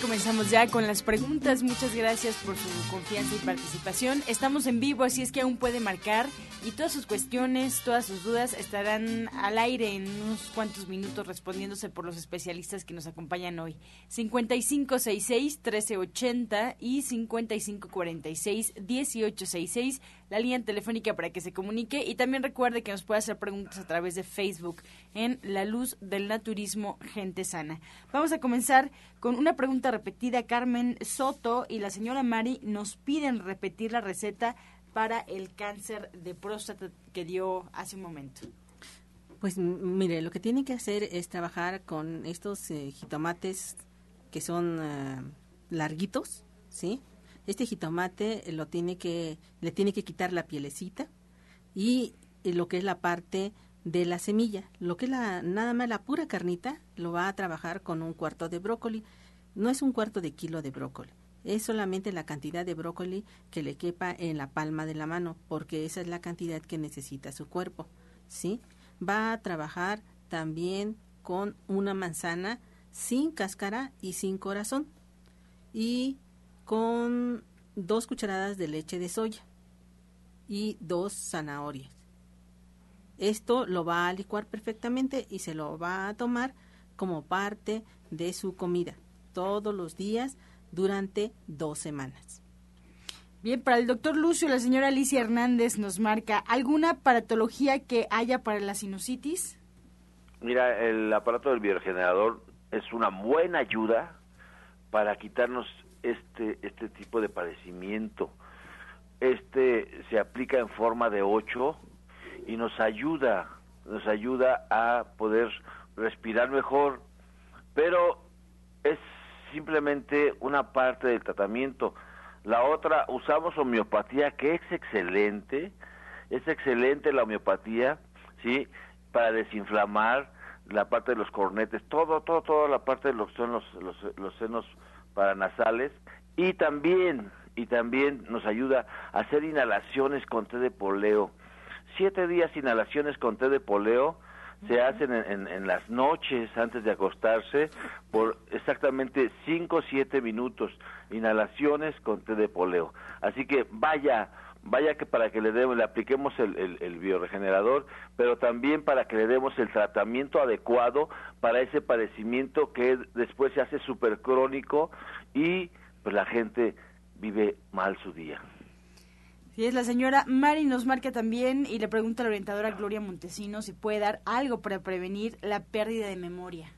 Speaker 2: Comenzamos ya con las preguntas. Muchas gracias por su confianza y participación. Estamos en vivo, así es que aún puede marcar y todas sus cuestiones, todas sus dudas estarán al aire en unos cuantos minutos respondiéndose por los especialistas que nos acompañan hoy. 5566-1380 y 5546-1866, la línea telefónica para que se comunique y también recuerde que nos puede hacer preguntas a través de Facebook en La Luz del Naturismo Gente Sana. Vamos a comenzar con una pregunta repetida. Carmen Soto y la señora Mari nos piden repetir la receta para el cáncer de próstata que dio hace un momento.
Speaker 6: Pues mire, lo que tiene que hacer es trabajar con estos eh, jitomates que son eh, larguitos, ¿sí? Este jitomate lo tiene que le tiene que quitar la pielecita y lo que es la parte de la semilla. Lo que es la, nada más la pura carnita lo va a trabajar con un cuarto de brócoli. No es un cuarto de kilo de brócoli. Es solamente la cantidad de brócoli que le quepa en la palma de la mano, porque esa es la cantidad que necesita su cuerpo. ¿Sí? Va a trabajar también con una manzana sin cáscara y sin corazón. Y con dos cucharadas de leche de soya y dos zanahorias. Esto lo va a licuar perfectamente y se lo va a tomar como parte de su comida todos los días durante dos semanas.
Speaker 2: Bien, para el doctor Lucio, la señora Alicia Hernández nos marca, ¿alguna paratología que haya para la sinusitis?
Speaker 10: Mira, el aparato del biogenerador es una buena ayuda para quitarnos este, este tipo de padecimiento. Este se aplica en forma de 8 y nos ayuda, nos ayuda a poder respirar mejor, pero es simplemente una parte del tratamiento. La otra, usamos homeopatía, que es excelente, es excelente la homeopatía, ¿sí? Para desinflamar la parte de los cornetes, todo, todo, toda la parte de los, son los, los, los senos paranasales y también, y también nos ayuda a hacer inhalaciones con té de poleo. Siete días inhalaciones con té de poleo, se hacen en, en, las noches antes de acostarse por exactamente 5 o 7 minutos, inhalaciones con té de poleo. Así que vaya, vaya que para que le, demos, le apliquemos el, el, el, bioregenerador, pero también para que le demos el tratamiento adecuado para ese padecimiento que después se hace súper crónico y pues la gente vive mal su día.
Speaker 2: Sí, es la señora Mari nos marca también y le pregunta a la orientadora Gloria Montesinos si puede dar algo para prevenir la pérdida de memoria.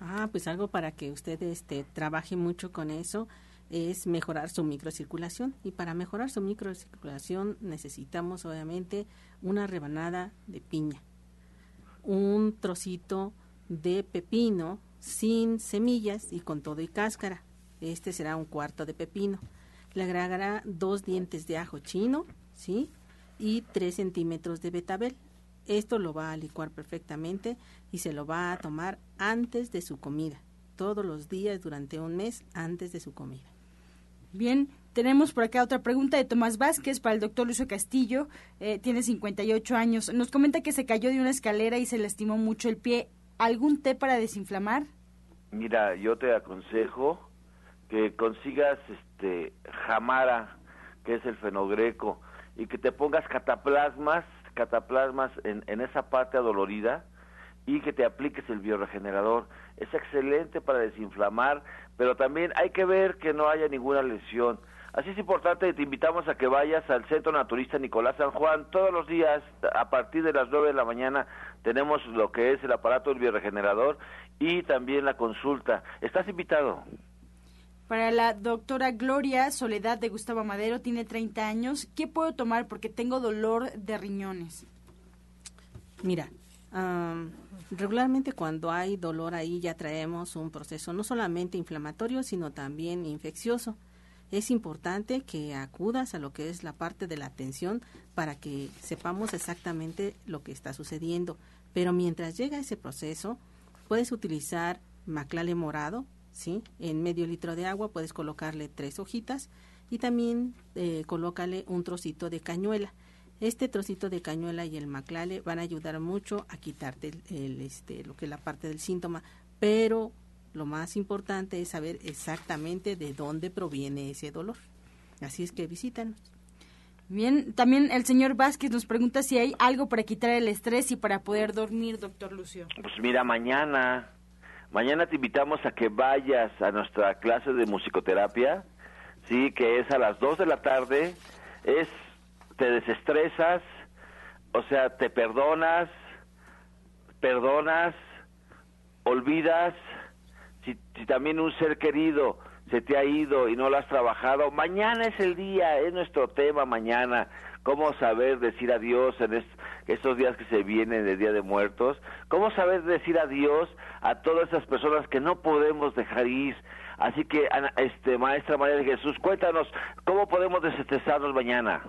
Speaker 6: Ah, pues algo para que usted este, trabaje mucho con eso es mejorar su microcirculación y para mejorar su microcirculación necesitamos obviamente una rebanada de piña, un trocito de pepino sin semillas y con todo y cáscara. Este será un cuarto de pepino. Le agregará dos dientes de ajo chino, ¿sí? Y tres centímetros de betabel. Esto lo va a licuar perfectamente y se lo va a tomar antes de su comida, todos los días durante un mes antes de su comida.
Speaker 2: Bien, tenemos por acá otra pregunta de Tomás Vázquez para el doctor Lucio Castillo. Eh, tiene 58 años. Nos comenta que se cayó de una escalera y se lastimó mucho el pie. ¿Algún té para desinflamar?
Speaker 10: Mira, yo te aconsejo que consigas este jamara, que es el fenogreco, y que te pongas cataplasmas, cataplasmas en, en esa parte adolorida y que te apliques el bioregenerador. Es excelente para desinflamar, pero también hay que ver que no haya ninguna lesión. Así es importante, te invitamos a que vayas al Centro Naturista Nicolás San Juan. Todos los días, a partir de las 9 de la mañana, tenemos lo que es el aparato del bioregenerador y también la consulta. ¿Estás invitado?
Speaker 2: Para la doctora Gloria Soledad de Gustavo Madero, tiene 30 años. ¿Qué puedo tomar porque tengo dolor de riñones?
Speaker 6: Mira, regularmente cuando hay dolor ahí ya traemos un proceso no solamente inflamatorio, sino también infeccioso. Es importante que acudas a lo que es la parte de la atención para que sepamos exactamente lo que está sucediendo. Pero mientras llega ese proceso, puedes utilizar maclale morado, ¿sí? En medio litro de agua puedes colocarle tres hojitas y también eh, colócale un trocito de cañuela. Este trocito de cañuela y el maclale van a ayudar mucho a quitarte el, este, lo que es la parte del síntoma, pero lo más importante es saber exactamente de dónde proviene ese dolor. Así es que visítanos.
Speaker 2: Bien, también el señor Vázquez nos pregunta si hay algo para quitar el estrés y para poder dormir, doctor Lucio.
Speaker 10: Pues mira, mañana, mañana te invitamos a que vayas a nuestra clase de musicoterapia, sí, que es a las 2 de la tarde, es te desestresas, o sea, te perdonas, perdonas, olvidas, si, también un ser querido se te ha ido y no lo has trabajado, mañana es el día, es nuestro tema mañana, cómo saber decir adiós en estos días que se vienen de Día de Muertos, cómo saber decir adiós a todas esas personas que no podemos dejar ir. Así que, este, maestra María de Jesús, cuéntanos, ¿cómo podemos desestresarnos mañana?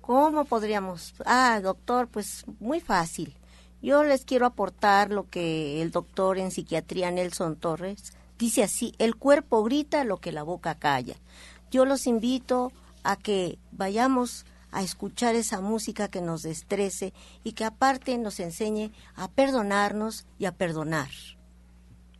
Speaker 11: ¿Cómo podríamos? Ah, doctor, pues muy fácil. Yo les quiero aportar lo que el doctor en psiquiatría Nelson Torres dice así, el cuerpo grita lo que la boca calla. Yo los invito a que vayamos a escuchar esa música que nos destrece y que aparte nos enseñe a perdonarnos y a perdonar.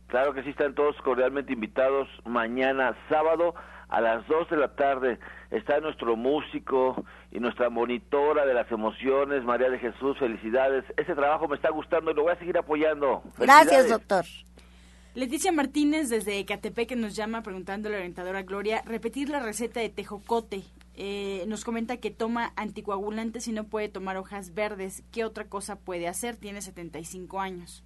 Speaker 10: Claro que sí, están todos cordialmente invitados mañana sábado a las 2 de la tarde está nuestro músico y nuestra monitora de las emociones, María de Jesús, felicidades. Ese trabajo me está gustando y lo voy a seguir apoyando.
Speaker 11: Gracias, doctor.
Speaker 2: Leticia Martínez desde Ecatepec que nos llama preguntando a la orientadora Gloria, repetir la receta de tejocote. Eh, nos comenta que toma anticoagulantes y no puede tomar hojas verdes. ¿Qué otra cosa puede hacer? Tiene 75 años.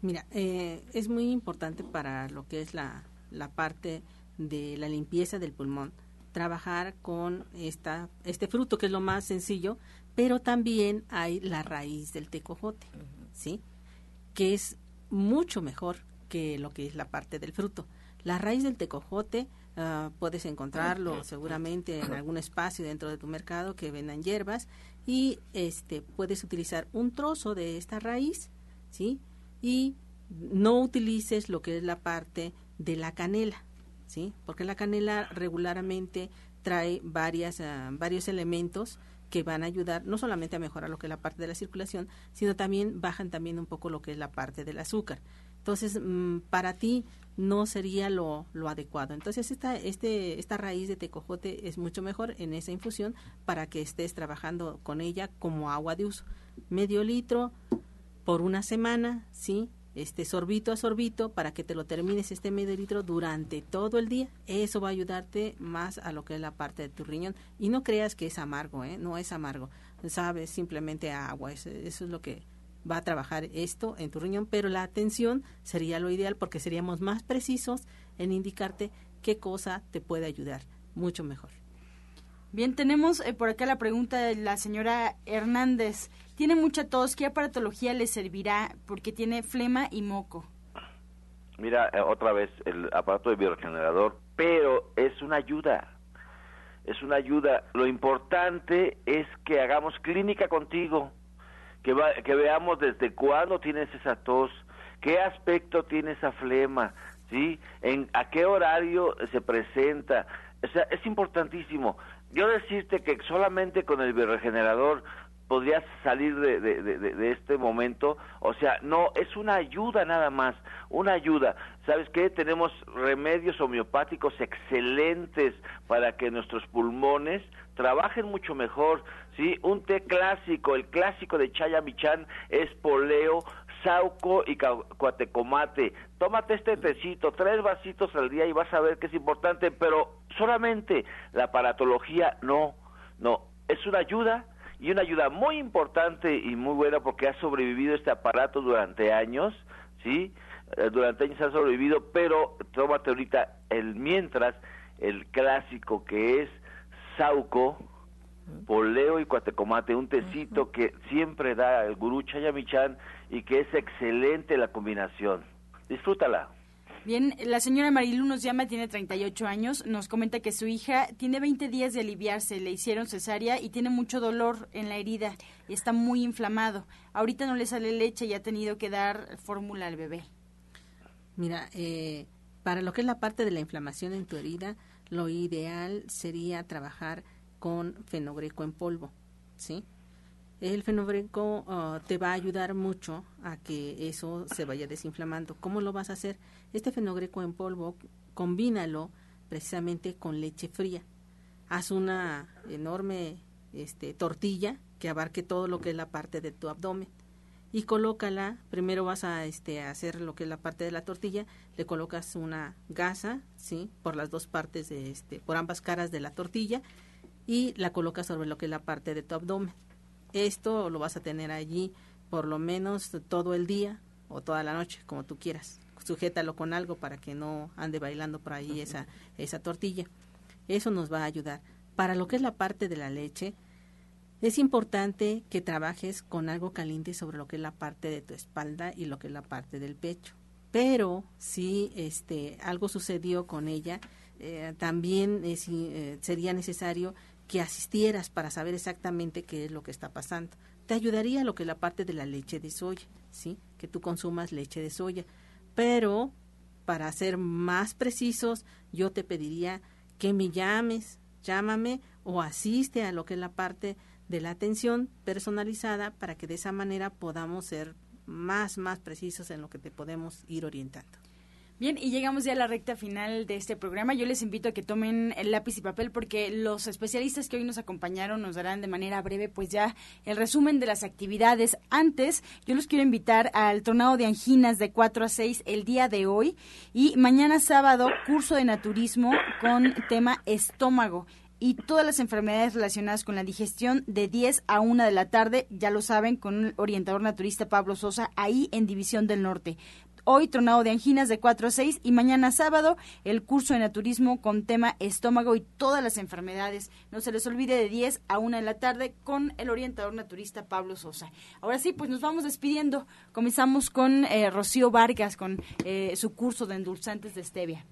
Speaker 6: Mira, eh, es muy importante para lo que es la, la parte de la limpieza del pulmón trabajar con esta, este fruto que es lo más sencillo, pero también hay la raíz del tecojote, ¿sí? Que es mucho mejor que lo que es la parte del fruto. La raíz del tecojote ah, puedes encontrarlo seguramente en algún espacio dentro de tu mercado que vendan hierbas y este puedes utilizar un trozo de esta raíz, ¿sí? Y no utilices lo que es la parte de la canela, ¿sí? Porque la canela regularmente trae varias, ah, varios elementos que van a ayudar no solamente a mejorar lo que es la parte de la circulación, sino también bajan también un poco lo que es la parte del azúcar. Entonces, mm, para ti no sería lo, lo, adecuado. Entonces, esta, este, esta raíz de tecojote es mucho mejor en esa infusión para que estés trabajando con ella como agua de uso. Medio litro por una semana, ¿sí? Este sorbito a sorbito para que te lo termines este medio litro durante todo el día. Eso va a ayudarte más a lo que es la parte de tu riñón. Y no creas que es amargo, ¿eh? no es amargo. Sabes, simplemente agua. Eso, eso es lo que va a trabajar esto en tu riñón. Pero la atención sería lo ideal porque seríamos más precisos en indicarte qué cosa te puede ayudar mucho mejor.
Speaker 2: Bien, tenemos eh, por acá la pregunta de la señora Hernández. Tiene mucha tos, ¿qué aparatología le servirá? Porque tiene flema y moco.
Speaker 10: Mira, eh, otra vez el aparato de bioregenerador, pero es una ayuda. Es una ayuda. Lo importante es que hagamos clínica contigo, que, que veamos desde cuándo tienes esa tos, qué aspecto tiene esa flema, ¿sí? En, ¿A qué horario se presenta? O sea, es importantísimo yo decirte que solamente con el bioregenerador podrías salir de, de, este momento, o sea, no, es una ayuda nada más, una ayuda. ¿Sabes qué? Tenemos remedios homeopáticos excelentes para que nuestros pulmones trabajen mucho mejor, ¿sí? Un té clásico, el clásico de Chaya Michan es poleo, sauco y cuatecomate. Tómate este tecito, tres vasitos al día y vas a ver que es importante, pero solamente la aparatología no, no, es una ayuda y una ayuda muy importante y muy buena porque ha sobrevivido este aparato durante años, ¿sí? Eh, durante años ha sobrevivido, pero tómate ahorita el mientras, el clásico que es sauco, poleo y cuatecomate, un tecito que siempre da el gurú Chayamichan y que es excelente la combinación. Disfrútala.
Speaker 2: Bien, la señora Marilu nos llama, tiene 38 años, nos comenta que su hija tiene 20 días de aliviarse, le hicieron cesárea y tiene mucho dolor en la herida y está muy inflamado. Ahorita no le sale leche y ha tenido que dar fórmula al bebé.
Speaker 6: Mira, eh, para lo que es la parte de la inflamación en tu herida, lo ideal sería trabajar con fenogreco en polvo, ¿sí? El fenogreco ah, te va a ayudar mucho a que eso se vaya desinflamando. ¿Cómo lo vas a hacer? Este fenogreco en polvo, combínalo precisamente con leche fría. Haz una enorme este, tortilla que abarque todo lo que es la parte de tu abdomen y colócala, primero vas a este, hacer lo que es la parte de la tortilla, le colocas una gasa, ¿sí? Por las dos partes, de este, por ambas caras de la tortilla y la colocas sobre lo que es la parte de tu abdomen. Esto lo vas a tener allí por lo menos todo el día o toda la noche, como tú quieras. Sujétalo con algo para que no ande bailando por ahí esa, esa tortilla. Eso nos va a ayudar. Para lo que es la parte de la leche, es importante que trabajes con algo caliente sobre lo que es la parte de tu espalda y lo que es la parte del pecho. Pero si este algo sucedió con ella, eh, también eh, sería necesario que asistieras para saber exactamente qué es lo que está pasando. Te ayudaría lo que es la parte de la leche de soya, ¿sí? Que tú consumas leche de soya. Pero, para ser más precisos, yo te pediría que me llames, llámame o asiste a lo que es la parte de la atención personalizada para que de esa manera podamos ser más, más precisos en lo que te podemos ir orientando.
Speaker 2: Bien, y llegamos ya a la recta final de este programa. Yo les invito a que tomen el lápiz y papel porque los especialistas que hoy nos acompañaron nos darán de manera breve pues ya el resumen de las actividades. Antes, yo los quiero invitar al tornado de anginas de 4 a 6 el día de hoy y mañana sábado curso de naturismo con tema estómago y todas las enfermedades relacionadas con la digestión de 10 a 1 de la tarde, ya lo saben, con el orientador naturista Pablo Sosa, ahí en División del Norte hoy tronado de anginas de 4 a 6 y mañana sábado el curso de naturismo con tema estómago y todas las enfermedades. No se les olvide de 10 a 1 de la tarde con el orientador naturista Pablo Sosa. Ahora sí, pues nos vamos despidiendo. Comenzamos con eh, Rocío Vargas con eh, su curso de endulzantes de stevia.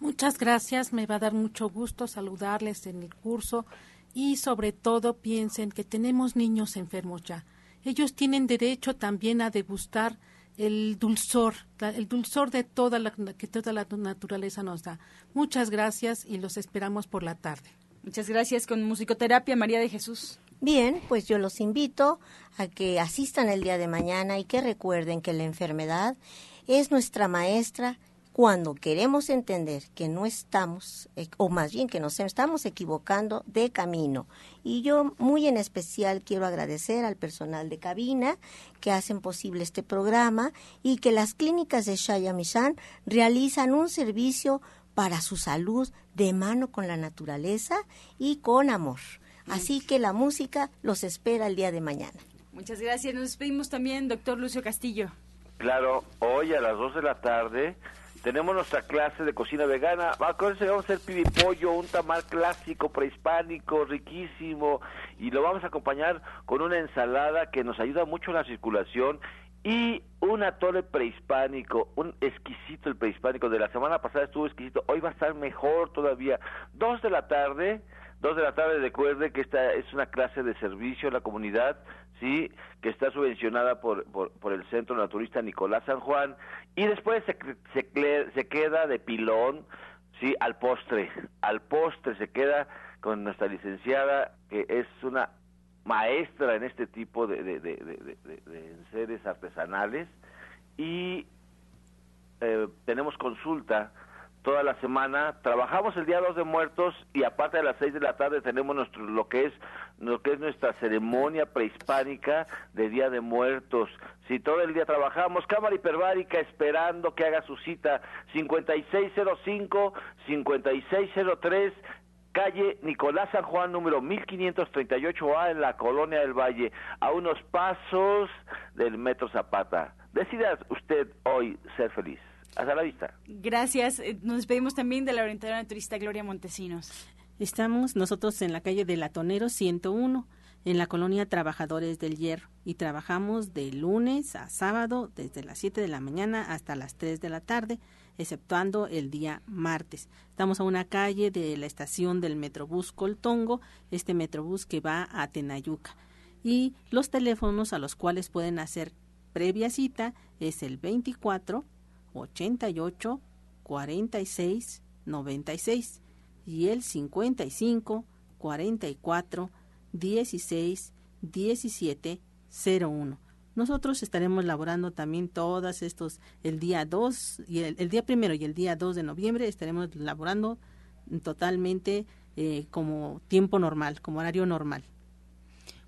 Speaker 12: Muchas gracias, me va a dar mucho gusto saludarles en el curso y sobre todo piensen que tenemos niños enfermos ya. Ellos tienen derecho también a degustar el dulzor, el dulzor de toda la, que toda la naturaleza nos da. Muchas gracias y los esperamos por la tarde.
Speaker 2: Muchas gracias con musicoterapia María de Jesús.
Speaker 11: Bien, pues yo los invito a que asistan el día de mañana y que recuerden que la enfermedad es nuestra maestra cuando queremos entender que no estamos, eh, o más bien que nos estamos equivocando de camino. Y yo muy en especial quiero agradecer al personal de cabina que hacen posible este programa y que las clínicas de Shaya Mishan realizan un servicio para su salud de mano con la naturaleza y con amor. Así que la música los espera el día de mañana.
Speaker 2: Muchas gracias. Nos despedimos también, doctor Lucio Castillo.
Speaker 10: Claro, hoy a las 2 de la tarde tenemos nuestra clase de cocina vegana. Acuérdense, vamos a hacer pibipollo, un tamal clásico, prehispánico, riquísimo. Y lo vamos a acompañar con una ensalada que nos ayuda mucho en la circulación y un atole prehispánico, un exquisito el prehispánico. De la semana pasada estuvo exquisito, hoy va a estar mejor todavía. Dos de la tarde, dos de la tarde, recuerde que esta es una clase de servicio a la comunidad sí que está subvencionada por, por, el Centro Naturista Nicolás San Juan y después se, se, se queda de pilón sí al postre al postre se queda con nuestra licenciada que es una maestra en este tipo de, de, de, seres artesanales y eh, tenemos consulta toda la semana. Trabajamos el día 2 de muertos y aparte de las 6 de la tarde tenemos nuestro lo que es lo que es nuestra ceremonia prehispánica de Día de Muertos. Si todo el día trabajamos, Cámara Hiperbárica esperando que haga su cita 5605 5603 calle Nicolás San Juan número 1538A en la Colonia del Valle, a unos pasos del Metro Zapata. Decida usted hoy ser feliz. Hasta la vista.
Speaker 2: Gracias. Eh, nos despedimos también de la orientadora turista Gloria Montesinos.
Speaker 6: Estamos nosotros en la calle de Latonero 101, en la colonia Trabajadores del Hierro, y trabajamos de lunes a sábado desde las 7 de la mañana hasta las 3 de la tarde, exceptuando el día martes. Estamos a una calle de la estación del Metrobús Coltongo, este Metrobús que va a Tenayuca. Y los teléfonos a los cuales pueden hacer previa cita es el 24 88 46 96 y el 55 44 16 17 01. Nosotros estaremos laborando también todos estos, el día 2, y el, día primero y el día 2 de noviembre estaremos laborando totalmente eh, como tiempo normal, como horario normal.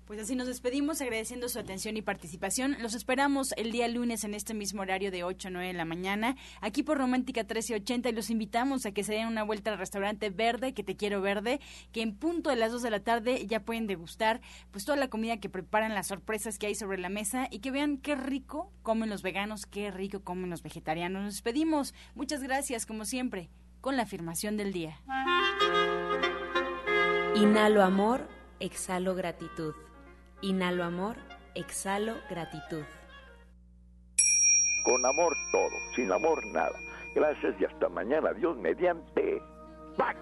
Speaker 2: Pues así nos despedimos agradeciendo su atención y participación. Los esperamos el día lunes en este mismo horario de 8 a 9 de la mañana, aquí por Romántica 1380 y los invitamos a que se den una vuelta al restaurante Verde, que te quiero verde, que en punto de las 2 de la tarde ya pueden degustar pues toda la comida que preparan, las sorpresas que hay sobre la mesa y que vean qué rico comen los veganos, qué rico comen los vegetarianos. Nos despedimos. Muchas gracias como siempre con la afirmación del día.
Speaker 3: Inhalo amor, exhalo gratitud. Inhalo amor, exhalo gratitud.
Speaker 1: Con amor todo, sin amor nada. Gracias y hasta mañana. Dios mediante. Back.